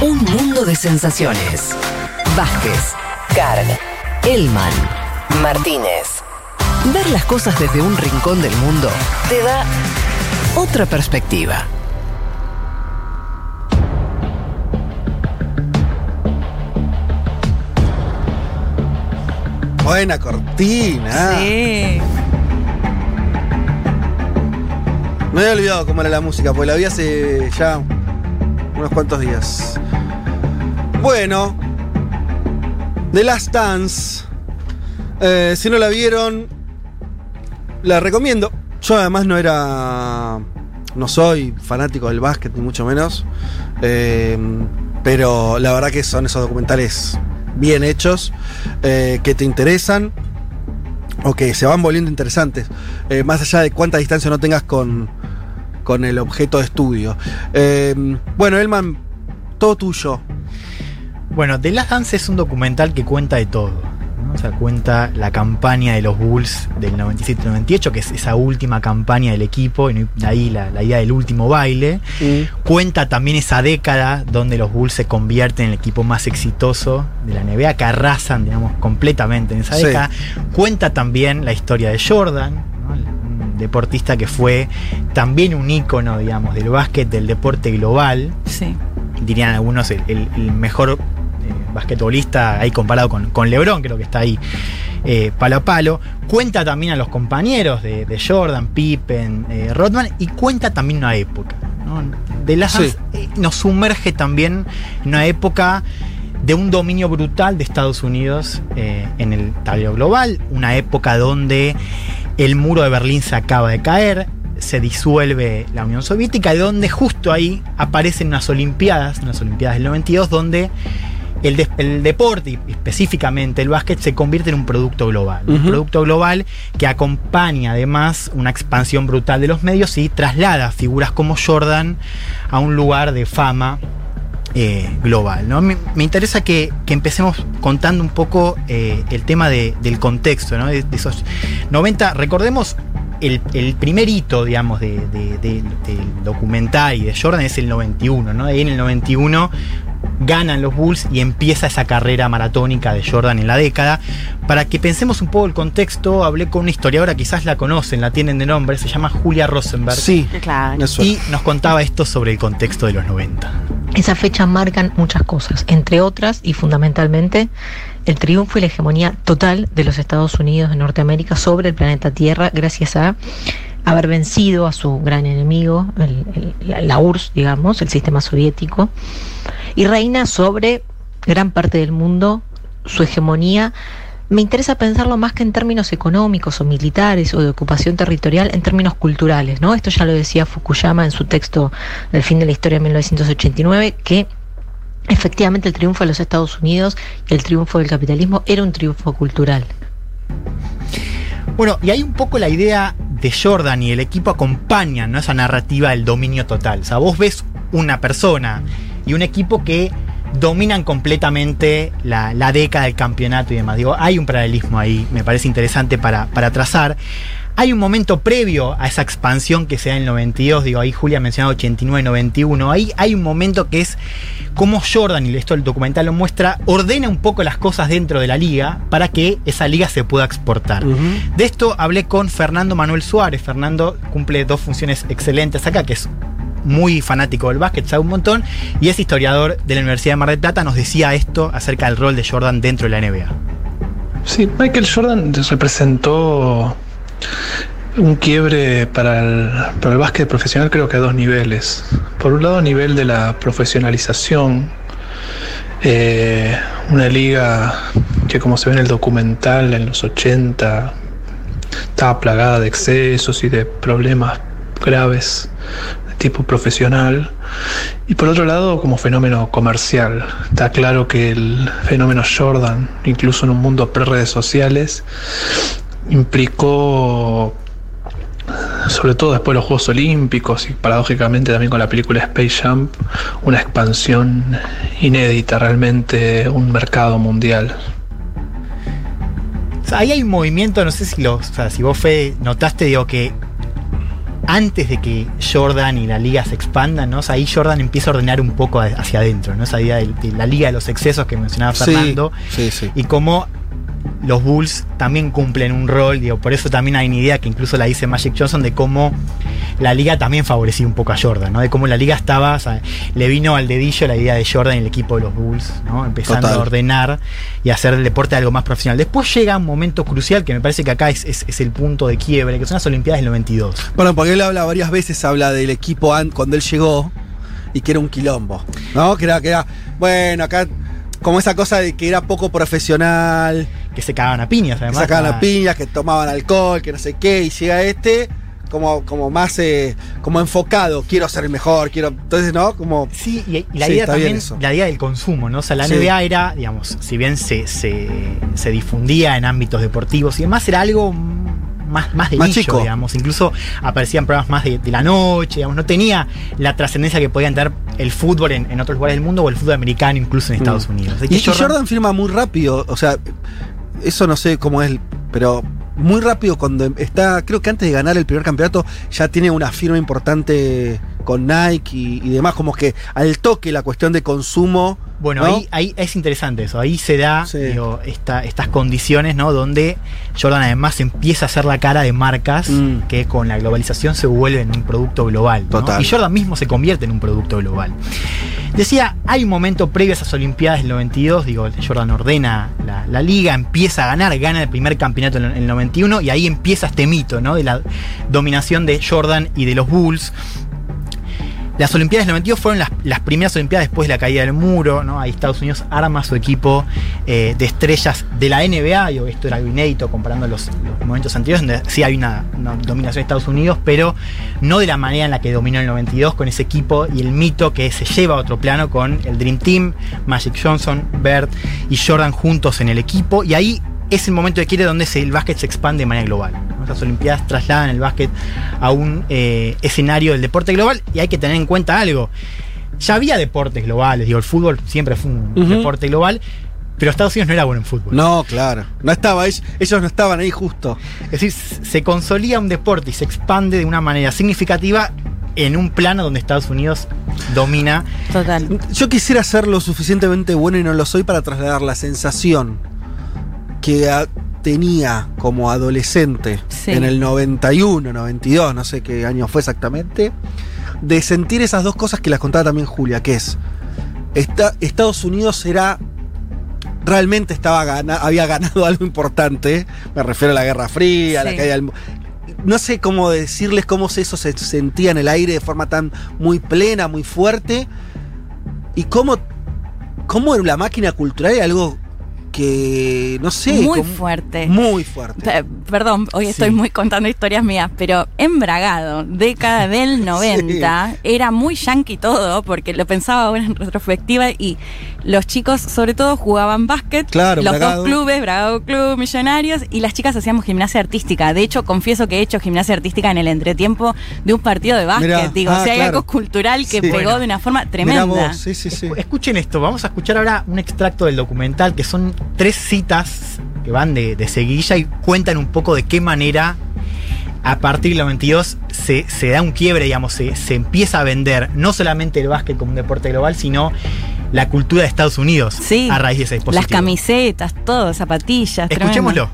Un mundo de sensaciones. Vázquez, Carg, Elman, Martínez. Ver las cosas desde un rincón del mundo te da otra perspectiva. Buena cortina. Sí. Me había olvidado cómo era la música, porque la vi hace ya unos cuantos días. Bueno, The Last Dance. Eh, si no la vieron, la recomiendo. Yo además no era. No soy fanático del básquet, ni mucho menos. Eh, pero la verdad que son esos documentales bien hechos, eh, que te interesan o que se van volviendo interesantes, más allá de cuánta distancia no tengas con, con el objeto de estudio. Eh, bueno, Elman, todo tuyo. Bueno, The Last Dance es un documental que cuenta de todo. ¿no? O sea, cuenta la campaña de los Bulls del 97-98, que es esa última campaña del equipo, y ahí la, la idea del último baile. Cuenta también esa década donde los Bulls se convierten en el equipo más exitoso de la NBA, que arrasan, digamos, completamente en esa Sí. década. Cuenta también la historia de Jordan, deportista que fue también un ícono, digamos, del básquet, del deporte global Sí. dirían algunos, el, el- el mejor eh, basquetbolista ahí comparado con, con LeBron, creo que está ahí eh, palo a palo. Cuenta también a los compañeros de, de Jordan, Pippen, eh, Rodman y cuenta también una época. ¿no? Sí. Dance, eh, nos sumerge también en una época de un dominio brutal de Estados Unidos eh, en el tablero global, una época donde el muro de Berlín se acaba de caer, se disuelve la Unión Soviética y donde justo ahí aparecen unas Olimpiadas, unas Olimpiadas del 92, donde el, de- el deporte y específicamente el básquet se convierte en un producto global. Un producto global que acompaña además una expansión brutal de los medios y traslada figuras como Jordan a un lugar de fama eh, global. ¿no? Me, me interesa que, que empecemos contando un poco eh, el tema de- del contexto, ¿no? de, de esos 90. Recordemos el, el primer hito, digamos, de, de- de- del documental y de Jordan es el 91, ¿no? Ahí en el 91 ganan los Bulls y empieza esa carrera maratónica de Jordan en la década. Para que pensemos un poco el contexto, hablé con una historiadora, quizás la conocen, la tienen de nombre, se llama Julia Rosenberg. Sí, Claro. Y nos contaba esto sobre el contexto de los 90. Esas fechas marcan muchas cosas, entre otras y fundamentalmente el triunfo y la hegemonía total de los Estados Unidos de Norteamérica sobre el planeta Tierra gracias a haber vencido a su gran enemigo, la URSS, digamos, el sistema soviético, y reina sobre gran parte del mundo su hegemonía. Me interesa pensarlo más que en términos económicos o militares o de ocupación territorial, en términos culturales, ¿no? Esto ya lo decía Fukuyama en su texto del fin de la historia de 1989, que efectivamente el triunfo de los Estados Unidos y el triunfo del capitalismo era un triunfo cultural. Bueno, y hay un poco la idea de Jordan y el equipo acompañan ¿no? esa narrativa del dominio total. O sea, vos ves una persona y un equipo que dominan completamente la, la década del campeonato y demás. Digo, hay un paralelismo ahí, me parece interesante para, para trazar. Hay un momento previo a esa expansión que se da en el 92, digo, ahí Julia mencionaba 89, 91, ahí hay un momento que es como Jordan, y esto el documental lo muestra, ordena un poco las cosas dentro de la liga para que esa liga se pueda exportar. De esto hablé con Fernando Manuel Suárez. Fernando cumple dos funciones excelentes acá, que es muy fanático del básquet, sabe un montón, y es historiador de la Universidad de Mar del Plata. Nos decía esto acerca del rol de Jordan dentro de la NBA. Sí, Michael Jordan representó un quiebre para el, para el básquet profesional creo que a dos niveles. Por un lado a nivel de la profesionalización, eh, una liga que como se ve en el documental en los 80 estaba plagada de excesos y de problemas graves tipo profesional. Y por otro lado, como fenómeno comercial, está claro que el fenómeno Jordan, incluso en un mundo pre-redes sociales, implicó, sobre todo después de los Juegos Olímpicos y paradójicamente también con la película Space Jam, una expansión inédita, realmente un mercado mundial. Ahí hay un movimiento, no sé si, lo, o sea, si vos, Fede, notaste, digo, que antes de que Jordan y la liga se expandan, ¿no? O sea, ahí Jordan empieza a ordenar un poco hacia adentro, ¿no? Esa idea de, de la liga de los excesos que mencionaba Sí, Fernando. sí, sí. Y cómo los Bulls también cumplen un rol, digo, por eso también hay una idea que incluso la dice Magic Johnson de cómo la liga también favorecía un poco a Jordan, ¿no? De cómo la liga estaba, o sea, le vino al dedillo la idea de Jordan y el equipo de los Bulls, ¿no? Empezando Total. a ordenar y hacer el deporte algo más profesional. Después llega un momento crucial que me parece que acá es, es- es el punto de quiebre, que son las Olimpiadas del 92. Bueno, porque él habla varias veces, habla del equipo an- cuando él llegó y que era un quilombo, ¿no? Que era, que era, bueno, acá como esa cosa de que era poco profesional, Que se cagaban a piñas, que además. sacaban Ah, piñas, que tomaban alcohol, que no sé qué, y llega este como, como más eh, como enfocado, quiero ser mejor, quiero. Entonces, ¿no? Como. Sí, y, y la Sí, idea también, la idea del consumo, ¿no? O sea, la Sí. NBA era, digamos, si bien se, se, se difundía en ámbitos deportivos y demás, era algo más, más de Más nicho, chico. digamos. Incluso aparecían programas más de, de la noche, digamos, no tenía la trascendencia que podían tener el fútbol en, en otros lugares del mundo o el fútbol americano incluso en Estados Mm. Unidos. De Y, y Jordan, firma muy rápido, o sea, eso no sé cómo es, pero muy rápido cuando está, creo que antes de ganar el primer campeonato ya tiene una firma importante con Nike y, y demás, como que al toque la cuestión de consumo. Bueno, ¿no? ahí, ahí es interesante eso. Ahí se da Sí. digo, esta- estas condiciones, ¿no? Donde Jordan además empieza a hacer la cara de marcas Mm. que con la globalización se vuelven un producto global. ¿no? Total. Y Jordan mismo se convierte en un producto global. Decía, hay un momento previo a esas Olimpiadas del 92, digo, Jordan ordena la, la liga, empieza a ganar, gana el primer campeonato en el 91 y ahí empieza este mito, ¿no? De la dominación de Jordan y de los Bulls. Las Olimpiadas del 92 fueron las, primeras Olimpiadas después de la caída del muro, ¿no? Ahí Estados Unidos arma su equipo eh, de estrellas de la NBA, digo, esto era algo inédito comparando los, momentos anteriores, donde sí hay una, dominación de Estados Unidos, pero no de la manera en la que dominó el 92 con ese equipo y el mito que se lleva a otro plano con el Dream Team, Magic Johnson, Bird y Jordan juntos en el equipo, y ahí es el momento de quiere donde el básquet se expande de manera global. Esas Olimpiadas trasladan el básquet a un eh, escenario del deporte global y hay que tener en cuenta algo. Ya había deportes globales, digo, el fútbol siempre fue un deporte global, pero Estados Unidos no era bueno en fútbol. No, claro. No estaba, ellos, ellos no estaban ahí justo. Es decir, se consolida un deporte y se expande de una manera significativa en un plano donde Estados Unidos domina. Total. Yo quisiera ser lo suficientemente bueno y no lo soy para trasladar la sensación que ah, tenía como adolescente Sí. en el 91, 92, no sé qué año fue exactamente, de sentir esas dos cosas que las contaba también Julia, que es, esta- Estados Unidos era... Realmente estaba gana- había ganado algo importante. Me refiero a la Guerra Fría, a la caída del no sé cómo decirles cómo eso se sentía en el aire de forma tan muy plena, muy fuerte. Y cómo, cómo la máquina cultural era algo que, no sé, Muy como- fuerte. Muy fuerte. Pe- Perdón, hoy Sí. estoy muy contando historias mías, pero embragado, década del 90, era muy yankee todo, porque lo pensaba ahora en retrospectiva y los chicos sobre todo jugaban básquet, Claro, los Bragado. dos clubes, Bragado Club, Millonarios, y las chicas hacíamos gimnasia artística. De hecho, confieso que he hecho gimnasia artística en el entretiempo de un partido de básquet. Mirá, Digo, ah, o sea, hay claro. algo cultural que Sí. pegó Bueno. de una forma tremenda. vos, sí, sí, sí. Escuchen esto, vamos a escuchar ahora un extracto del documental que son tres citas que van de, de seguilla y cuentan un poco de qué manera a partir del 92 se, se da un quiebre, digamos, se, se empieza a vender no solamente el básquet como un deporte global, sino la cultura de Estados Unidos Sí. a raíz de ese dispositivo. Las camisetas, todo, zapatillas. Escuchémoslo.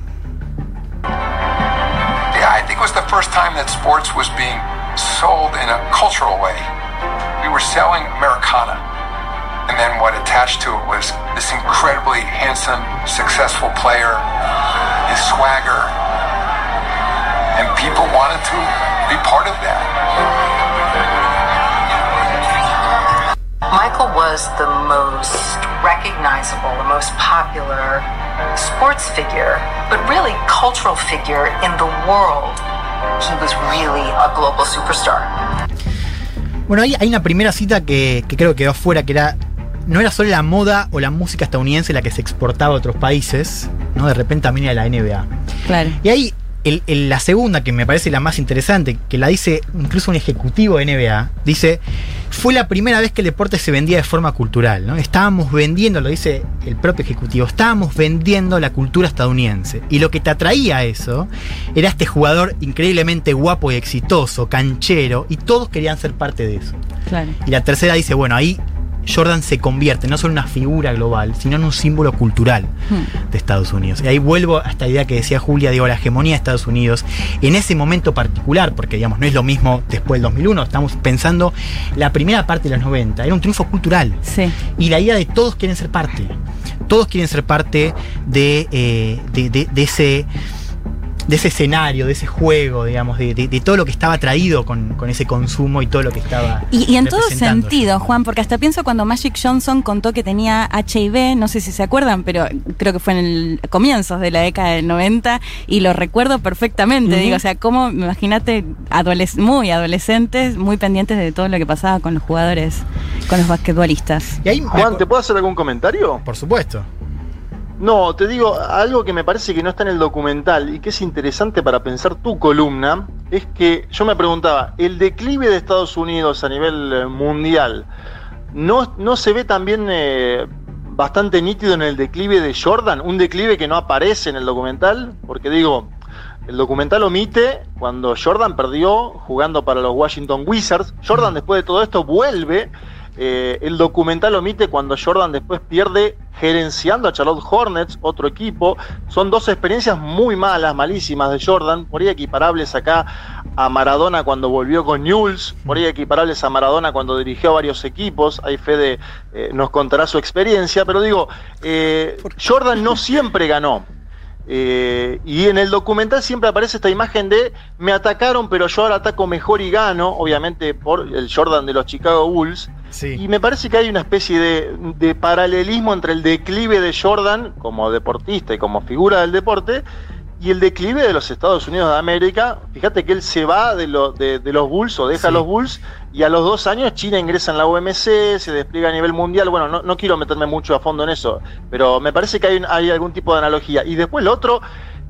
Yeah, I think it was the first time that sports was being sold in a cultural way. We were selling Americana. And then what attached to it was this incredibly handsome, successful player, his swagger. And people wanted to be part of that. Michael was the most recognizable, the most popular sports figure, but really cultural figure in the world. He was really a global superstar. Bueno, ahí hay una primera cita que, que creo que quedó afuera, que era. No era solo la moda o la música estadounidense la que se exportaba a otros países, ¿no? De repente también era la NBA. Claro. Y ahí el- el- la segunda, que me parece la más interesante, que la dice incluso un ejecutivo de NBA, dice, fue la primera vez que el deporte se vendía de forma cultural, ¿no? Estábamos vendiendo, lo dice el propio ejecutivo, estábamos vendiendo la cultura estadounidense. Y lo que te atraía a eso era este jugador increíblemente guapo y exitoso, canchero, y todos querían ser parte de eso. Claro. Y la tercera dice, bueno, ahí Jordan se convierte no solo en una figura global, sino en un símbolo cultural Hmm. de Estados Unidos. Y ahí vuelvo a esta idea que decía Julia, digo, la hegemonía de Estados Unidos en ese momento particular, porque digamos, no es lo mismo después del 2001, estamos pensando la primera parte de los 90, era un triunfo cultural. Sí. Y la idea de todos quieren ser parte, todos quieren ser parte de, eh, de, de- de ese de ese escenario, de ese juego, digamos, de, de- de todo lo que estaba traído con, con ese consumo y todo lo que estaba. Y, y en todo sentido, Juan, porque hasta pienso cuando Magic Johnson contó que tenía HIV, no sé si se acuerdan, pero creo que fue en el comienzos de la década del 90 y lo recuerdo perfectamente. Digo, o sea, como, imagínate, adoles- muy adolescentes, muy pendientes de todo lo que pasaba con los jugadores, con los basquetbolistas. Y ahí Juan, ¿te puedo hacer algún comentario? Por supuesto. No, te digo, algo que me parece que no está en el documental y que es interesante para pensar tu columna, es que yo me preguntaba, el declive de Estados Unidos a nivel eh, mundial, ¿no, no se ve también eh, bastante nítido en el declive de Jordan? Un declive que no aparece en el documental, porque digo, el documental omite cuando Jordan perdió jugando para los Washington Wizards. Jordan después de todo esto vuelve. Eh, el documental omite cuando Jordan después pierde gerenciando a Charlotte Hornets, otro equipo. Son dos experiencias muy malas, malísimas de Jordan, por ahí equiparables acá a Maradona cuando volvió con Newell's, por ahí equiparables a Maradona cuando dirigió a varios equipos. Ahí Fede eh, nos contará su experiencia, pero digo, eh, Jordan no siempre ganó. Eh, y en el documental siempre aparece esta imagen de me atacaron, pero yo ahora ataco mejor y gano, obviamente por el Jordan de los Chicago Bulls. Sí. Y me parece que hay una especie de, de paralelismo entre el declive de Jordan como deportista y como figura del deporte y el declive de los Estados Unidos de América. Fíjate que él se va de, lo- de- de los Bulls o deja Sí. los Bulls y a los dos años China ingresa en la OMC, se despliega a nivel mundial. Bueno, no, no quiero meterme mucho a fondo en eso, pero me parece que hay, hay algún tipo de analogía. Y después lo otro,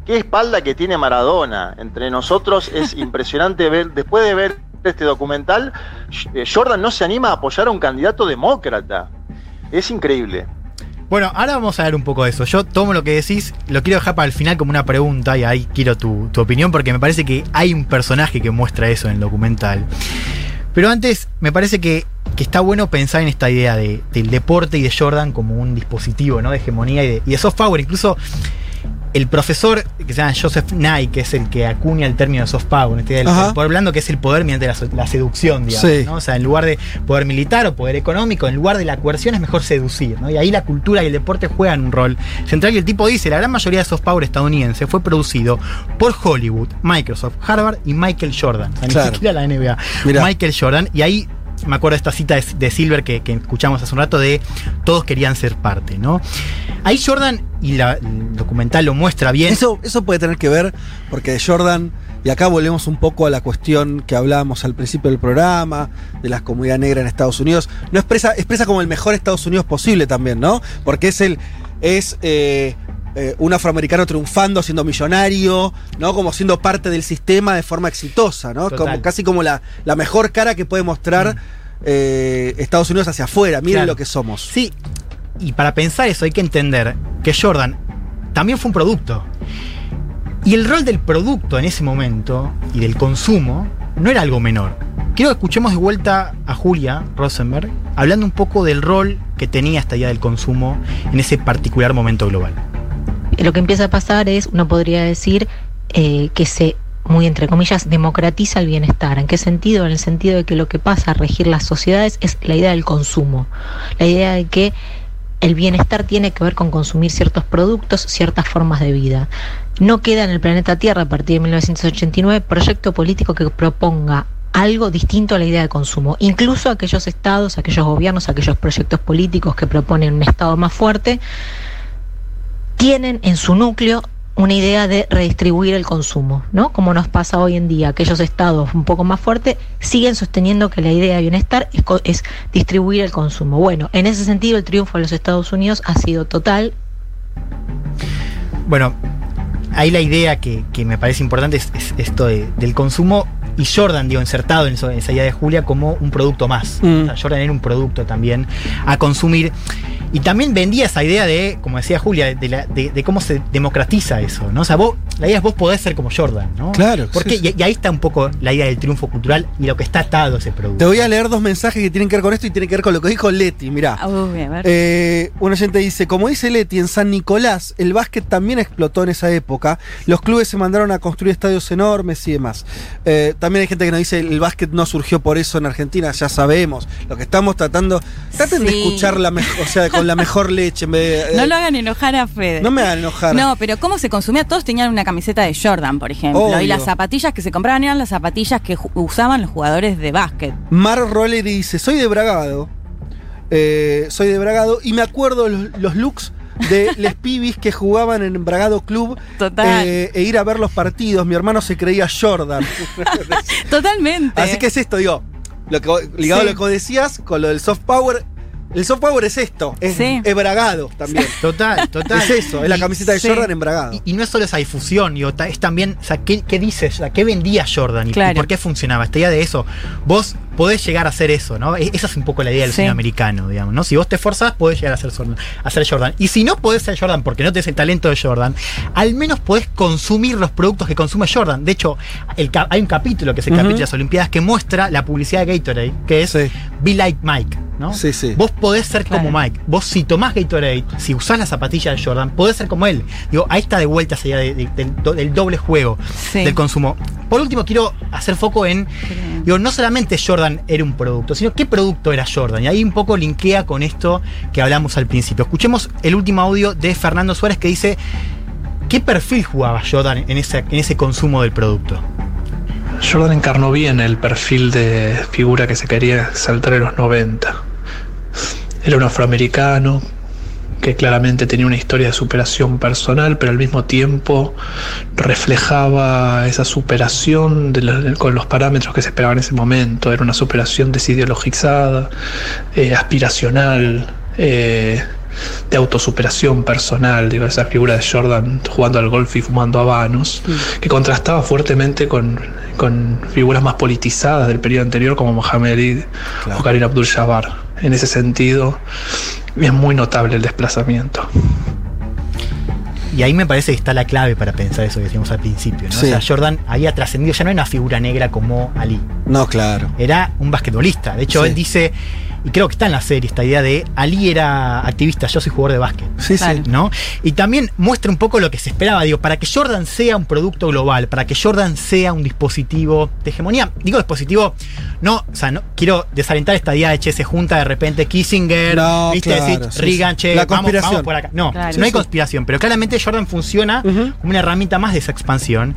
qué espalda que tiene Maradona. Entre nosotros es impresionante ver, después de ver este documental, eh, Jordan no se anima a apoyar a un candidato demócrata. Es increíble. Bueno, ahora vamos a ver un poco de eso. Yo tomo lo que decís, lo quiero dejar para el final como una pregunta y ahí quiero tu, tu opinión porque me parece que hay un personaje que muestra eso en el documental. Pero antes, me parece que, que está bueno pensar en esta idea de- del deporte y de Jordan como un dispositivo ¿no? de hegemonía y de, y de soft power. Incluso el profesor que se llama Joseph Nye, que es el que acuña el término soft power, este del poder blando, que es el poder mediante la, seducción, digamos. Sí. ¿no? O sea, en lugar de poder militar o poder económico, en lugar de la coerción es mejor seducir. ¿no? Y ahí la cultura y el deporte juegan un rol central. Y el tipo dice, la gran mayoría de soft power estadounidense fue producido por Hollywood, Microsoft, Harvard y Michael Jordan. O sea, Claro. ni siquiera la NBA. Mirá. Michael Jordan. Y ahí me acuerdo de esta cita de, Silver que, que escuchamos hace un rato de todos querían ser parte, ¿no? Ahí Jordan, y la- el documental lo muestra bien. Eso, eso puede tener que ver, porque Jordan, y acá volvemos un poco a la cuestión que hablábamos al principio del programa, de la comunidad negra en Estados Unidos, no expresa, expresa como el mejor Estados Unidos posible también, ¿no? Porque es el. es eh, eh, un afroamericano triunfando, siendo millonario, ¿no? Como siendo parte del sistema de forma exitosa, ¿no? Como, casi como la, la mejor cara que puede mostrar eh, Estados Unidos hacia afuera. Miren Claro. lo que somos. Sí, y para pensar eso hay que entender que Jordan también fue un producto. Y el rol del producto en ese momento y del consumo no era algo menor. Quiero que escuchemos de vuelta a Julia Rosenberg hablando un poco del rol que tenía esta idea del consumo en ese particular momento global. Lo que empieza a pasar es, uno podría decir, eh, que se, muy entre comillas, democratiza el bienestar. ¿En qué sentido? En el sentido de que lo que pasa a regir las sociedades es la idea del consumo. La idea de que el bienestar tiene que ver con consumir ciertos productos, ciertas formas de vida. No queda en el planeta Tierra a partir de 1989 proyecto político que proponga algo distinto a la idea de consumo. Incluso aquellos estados, aquellos gobiernos, aquellos proyectos políticos que proponen un estado más fuerte, tienen en su núcleo una idea de redistribuir el consumo, ¿no? Como nos pasa hoy en día, aquellos estados un poco más fuertes siguen sosteniendo que la idea de bienestar es, distribuir el consumo. Bueno, en ese sentido el triunfo de los Estados Unidos ha sido total. Bueno, ahí la idea que, que me parece importante es, es esto de- del consumo y Jordan, digo, insertado en, eso- en esa idea de Julia como un producto más. Mm. O sea, Jordan era un producto también a consumir. Y también vendía esa idea de, como decía Julia, de, la- de- de cómo se democratiza eso, ¿no? O sea, vos, la idea es vos podés ser como Jordan, ¿no? Claro, Porque, sí, sí. Y, y ahí está un poco la idea del triunfo cultural y lo que está atado a ese producto. Te voy a leer dos mensajes que tienen que ver con esto y tienen que ver con lo que dijo Leti. Mirá. Uy, a ver. Eh, un oyente dice, como dice Leti, en San Nicolás el básquet también explotó en esa época. Los clubes se mandaron a construir estadios enormes y demás. Eh, también hay gente que nos dice, el básquet no surgió por eso en Argentina, ya sabemos. Lo que estamos tratando, traten de escuchar la mejor, o sea, con la mejor leche. En vez de- no eh, lo hagan enojar a Fede. no me hagan enojar. No, pero cómo se consumía, todos tenían una camiseta de Jordan, por ejemplo. Obvio. Y las zapatillas que se compraban eran las zapatillas que usaban los jugadores de básquet. Mar Role dice, soy de Bragado. eh, soy de Bragado y me acuerdo los, los looks de les pibis que jugaban en Bragado Club Total. eh, e ir a ver los partidos. Mi hermano se creía Jordan. Totalmente. Así que es esto, digo, lo que, ligado Sí. a lo que decías, con lo del soft power. El soft power es esto, es, Sí. es bragado también. Total, total. Es eso, es la camiseta de sí. Jordan en bragado. Y, y no es solo esa difusión, digo, es también, o sea, ¿qué, qué dices? O sea, ¿qué vendía Jordan? Y, Claro. y por qué funcionaba? Esta idea de eso. Vos podés llegar a hacer eso, ¿no? E- Esa es un poco la idea del Sí. cine americano, digamos, ¿no? Si vos te esforzás, podés llegar a ser, Jordan, a ser Jordan. Y si no podés ser Jordan porque no tenés el talento de Jordan, al menos podés consumir los productos que consume Jordan. De hecho, el hay un capítulo que es el capítulo de las Olimpiadas que muestra la publicidad de Gatorade, que es Sí. Be Like Mike, ¿no? Sí, sí. Vos podés ser como. Mike. Vos si tomás Gatorade, si usás la zapatilla de Jordan, podés ser como él. Digo, ahí está de vuelta idea de- de- del, do- del doble juego Sí. del consumo. Por último, quiero hacer foco en, digo, no solamente Jordan era un producto, sino qué producto era Jordan. Y ahí un poco linkea con esto que hablamos al principio. Escuchemos el último audio de Fernando Suárez que dice, ¿qué perfil jugaba Jordan en ese, en ese consumo del producto? Jordan encarnó bien el perfil de figura que se quería saltar en los 90. Era un afroamericano que claramente tenía una historia de superación personal, pero al mismo tiempo reflejaba esa superación de la- con los parámetros que se esperaban en ese momento. Era una superación desideologizada, eh, aspiracional, eh, de autosuperación personal, digo, esa figura de Jordan jugando al golf y fumando habanos, que contrastaba fuertemente con, con figuras más politizadas del periodo anterior como Mohamed Ali Claro. o Karim Abdul-Jabbar. En ese sentido, es muy notable el desplazamiento. Y ahí me parece que está la clave para pensar eso que decíamos al principio. ¿no? Sí. O sea, Jordan había trascendido, ya no era una figura negra como Ali. No, claro. era un basquetbolista. De hecho, Sí. él dice, y creo que está en la serie esta idea de Ali era activista, yo soy jugador de básquet. Sí, sí. ¿No? Y también muestra un poco lo que se esperaba, digo, para que Jordan sea un producto global, para que Jordan sea un dispositivo de hegemonía. Digo dispositivo, no, o sea, no quiero desalentar esta idea de che, se junta de repente Kissinger, No, viste, claro, decir, sí, Reagan, sí. che, La vamos, conspiración. vamos por acá. No, Claro. no hay conspiración, pero claramente Jordan funciona como una herramienta más de esa expansión.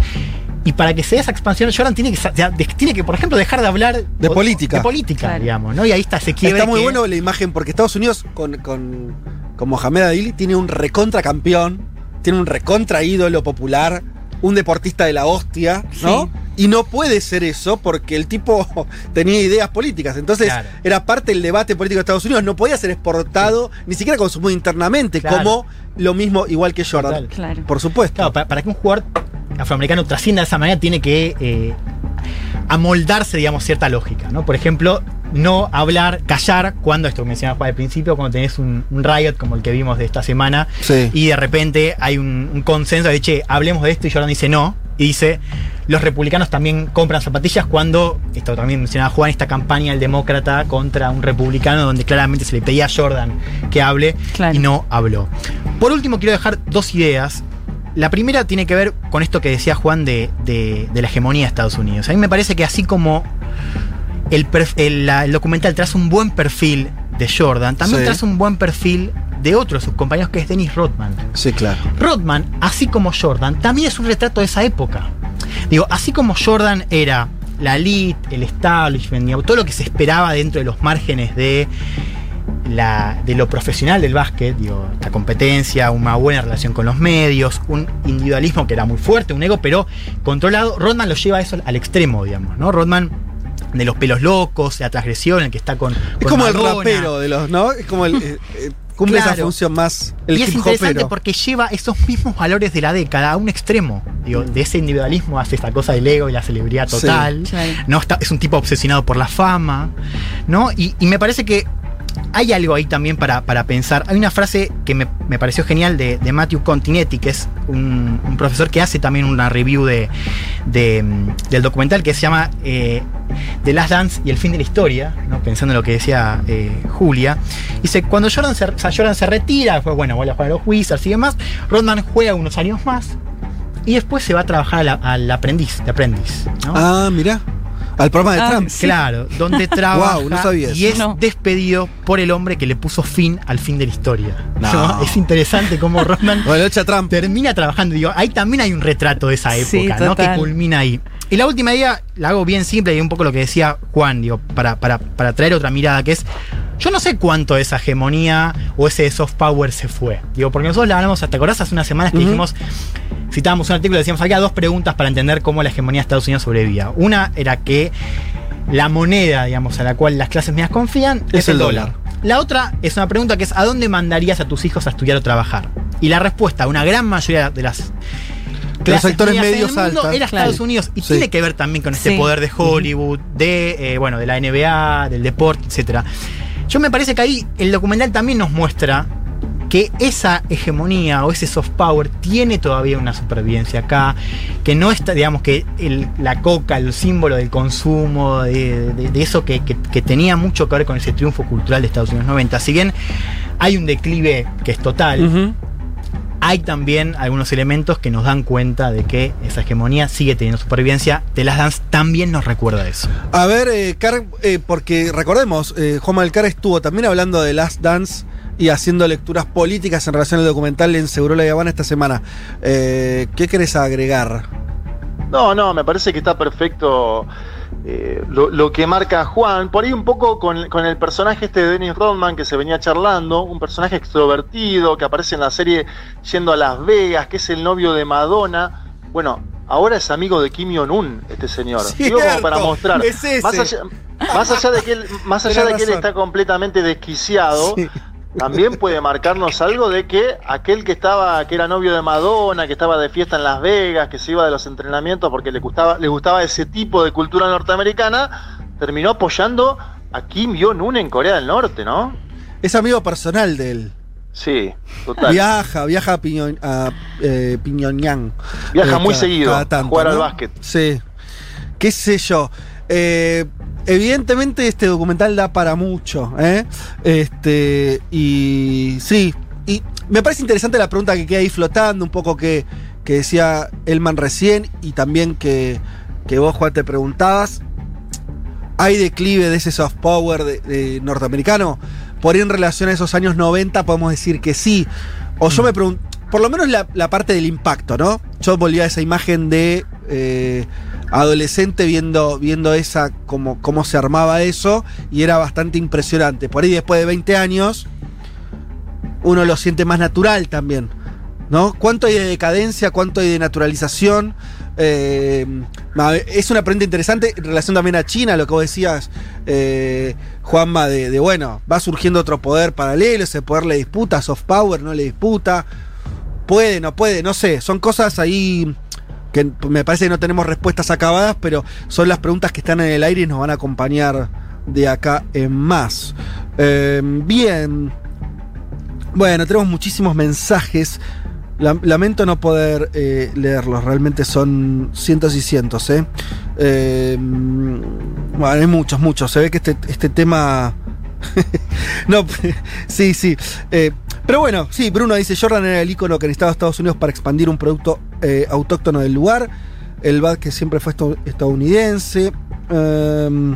Y para que se dé esa expansión, Jordan tiene que, tiene que, por ejemplo, dejar de hablar De o- política. De política, Claro. digamos, ¿no? Y ahí está ese quiebre. Está muy que- bueno la imagen porque Estados Unidos con, con, con Mohamed Ali tiene un recontra campeón, tiene un recontra ídolo popular, un deportista de la hostia, ¿no? Sí. Y no puede ser eso porque el tipo tenía ideas políticas. Entonces Claro. era parte del debate político de Estados Unidos. No podía ser exportado, ni siquiera consumido internamente, Claro. como lo mismo, igual que Jordan. Total. Claro. Por supuesto. Claro, para, para que un jugador afroamericano trascienda de esa manera, tiene que eh, amoldarse, digamos, cierta lógica, ¿no? Por ejemplo, no hablar, callar, cuando, esto que mencionaba Juan al principio, cuando tenés un, un riot como el que vimos de esta semana, Sí. y de repente hay un, un consenso de, che, hablemos de esto, y Jordan dice no, y dice, los republicanos también compran zapatillas cuando, esto también mencionaba Juan, esta campaña del demócrata contra un republicano, donde claramente se le pedía a Jordan que hable, Claro. y no habló. Por último, quiero dejar dos ideas. La primera tiene que ver con esto que decía Juan de, de- de la hegemonía de Estados Unidos. A mí me parece que así como el, el- la- el documental traza un buen perfil de Jordan, también Sí. traza un buen perfil de otro de sus compañeros que es Dennis Rodman. Sí, claro. Rodman, así como Jordan, también es un retrato de esa época. Digo, así como Jordan era la elite, el establishment, todo lo que se esperaba dentro de los márgenes de, la, de lo profesional del básquet, digo, la competencia, una buena relación con los medios, un individualismo que era muy fuerte, un ego, pero controlado, Rodman lo lleva eso al extremo, digamos, ¿no? Rodman de los pelos locos, la transgresión, el que está con... Es con como el rapero de los, ¿no? Es como el. eh, eh, cumple esa Claro. función más el y es interesante hopero. porque lleva esos mismos valores de la década a un extremo. Digo, de ese individualismo hace esta cosa del ego y la celebridad total. ¿no? Está- es un tipo obsesionado por la fama. ¿no? Y, y me parece que hay algo ahí también para, para pensar. Hay una frase que me, me pareció genial de, Matthew Continetti, que es un, profesor que hace también una review de, de, mm, del documental que se llama eh, The Last Dance y el fin de la historia, ¿no? pensando en lo que decía eh, Julia. Dice, cuando Jordan se, Jordan se retira, después, bueno, vuelve a jugar a los Wizards y demás, Rodman juega unos años más y después se va a trabajar al aprendiz, de aprendiz. Ah, mira. Al programa de Ah, Trump. Claro, donde trabaja Wow, no sabía y es No. despedido por el hombre que le puso fin al fin de la historia. Es interesante cómo Rodman Bueno, echa Trump. termina trabajando. Digo, ahí también hay un retrato de esa Sí, época, ¿no? Que culmina ahí. Y la última idea la hago bien simple y un poco lo que decía Juan, digo, para, para, para traer otra mirada, que es. Yo no sé cuánto de esa hegemonía o ese soft power se fue. Digo, porque nosotros la hablamos, ¿te acordás? Hace unas semanas que Ujú. dijimos, citábamos un artículo y decíamos, había dos preguntas para entender cómo la hegemonía de Estados Unidos sobrevivía. Una era que la moneda, digamos, a la cual las clases medias confían es, el dólar. La otra es una pregunta que es ¿a dónde mandarías a tus hijos a estudiar o trabajar? Y la respuesta a una gran mayoría de las clases sectores medias en el medios mundo altas. era Claro. Estados Unidos y Sí. tiene que ver también con este Sí. poder de Hollywood, de eh, bueno, de la NBA, del deporte, etcétera. Yo me parece que ahí el documental también nos muestra que esa hegemonía o ese soft power tiene todavía una supervivencia acá, que no está, digamos, que el- la coca, el símbolo del consumo, de, de- de eso que, que- que tenía mucho que ver con ese triunfo cultural de Estados Unidos 90. Si bien hay un declive que es total, hay también algunos elementos que nos dan cuenta de que esa hegemonía sigue teniendo supervivencia. The Last Dance también nos recuerda eso. A ver, eh, Car, eh, porque recordemos, eh, Juan Malcar estuvo también hablando de Last Dance y haciendo lecturas políticas en relación al documental en Seguro La Habana esta semana. Eh, ¿Qué querés agregar? No, no, me parece que está perfecto eh, lo, lo que marca Juan. Por ahí un poco con, con el personaje este de Dennis Rodman que se venía charlando, un personaje extrovertido que aparece en la serie yendo a Las Vegas, que es el novio de Madonna. Bueno, ahora es amigo de Kim Jong-un, este señor. Digo como para mostrar. es. Más allá, más allá de que él, más allá de que él está completamente desquiciado, Sí. También puede marcarnos algo de que aquel que estaba, que era novio de Madonna, que estaba de fiesta en Las Vegas, que se iba de los entrenamientos porque le gustaba, le gustaba ese tipo de cultura norteamericana, terminó apoyando a Kim Jong-un en Corea del Norte, ¿no? Es amigo personal de él. Sí, total. Viaja, viaja a, Piñon, a eh. Viaja Eh, muy cada- seguido cada a jugar al ¿no? básquet. Sí. ¿Qué sé yo? Eh, evidentemente este documental da para mucho. ¿eh? Este, y sí. Y me parece interesante la pregunta que queda ahí flotando, un poco que, que decía Elman recién y también que, que vos, Juan, te preguntabas. ¿Hay declive de ese soft power de, de norteamericano? Por ahí en relación a esos años 90 podemos decir que sí. O yo me pregunto, por lo menos la, parte del impacto, ¿no? Yo volví a esa imagen de eh, adolescente viendo, viendo esa, como, cómo se armaba eso, y era bastante impresionante. Por ahí después de 20 años, uno lo siente más natural también. ¿No? ¿Cuánto hay de decadencia? ¿Cuánto hay de naturalización? Eh, es una pregunta interesante en relación también a China, lo que vos decías, eh, Juanma, de, bueno, va surgiendo otro poder paralelo, ese poder le disputa, soft power no le disputa, puede, no puede, no sé, son cosas ahí que me parece que no tenemos respuestas acabadas, pero son las preguntas que están en el aire y nos van a acompañar de acá en más. Eh, bien, bueno, tenemos muchísimos mensajes. Lamento no poder eh, leerlos, realmente son cientos y cientos. ¿eh? Eh, bueno, hay muchos, muchos. Se ve que este, este tema... no, sí, sí. Pero bueno, sí, Bruno dice, Jordan era el icono que necesitaba Estados Unidos para expandir un producto eh, autóctono del lugar. El BAD que siempre fue estadounidense. Eh,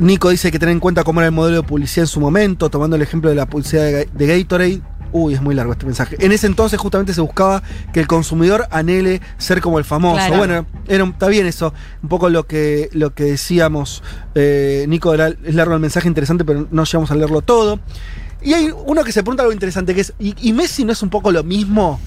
Nico dice que tener en cuenta cómo era el modelo de publicidad en su momento, tomando el ejemplo de la publicidad de, de Gatorade. Uy, es muy largo este mensaje. En ese entonces justamente se buscaba que el consumidor anhele ser como el famoso. Claro. Bueno, era, está bien eso, un poco lo que, lo que decíamos. Eh, Nico, era- es largo el mensaje, interesante, pero no llegamos a leerlo todo. Y hay uno que se pregunta algo interesante, que es, ¿y, y Messi no es un poco lo mismo?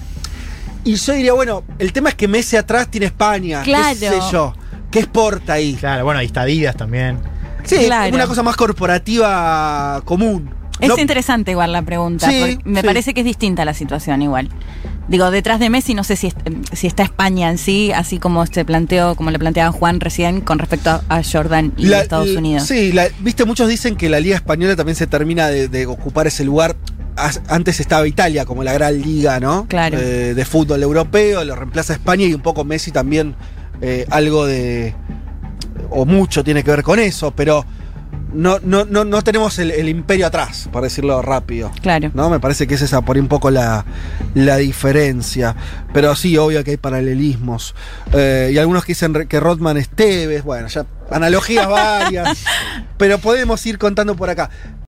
Y yo diría, bueno, el tema es que Messi atrás tiene España. Claro. ¿Qué sé yo? ¿Qué exporta ahí? Claro, bueno, ahí está Adidas también. Sí, Claro. una cosa más corporativa común. Es No- interesante igual la pregunta. Sí, me sí. parece que es distinta la situación igual. Digo, detrás de Messi no sé si, es- si está España en sí, así como se planteó, como le planteaba Juan recién con respecto a, a Jordan y La- Estados l- Unidos. Sí, la- viste, muchos dicen que la Liga Española también se termina de, de ocupar ese lugar. Antes estaba Italia como la gran liga, ¿no? Claro. Eh, de fútbol europeo, lo reemplaza España y un poco Messi también eh, algo de. o mucho tiene que ver con eso, pero no, no, no, no tenemos el, el imperio atrás, para decirlo rápido. Claro. ¿no? Me parece que es esa por ahí un poco la, la diferencia. Pero sí, obvio que hay paralelismos. Eh, y algunos que dicen que Rodman es Tevez, bueno, ya analogías varias. pero podemos ir contando por acá.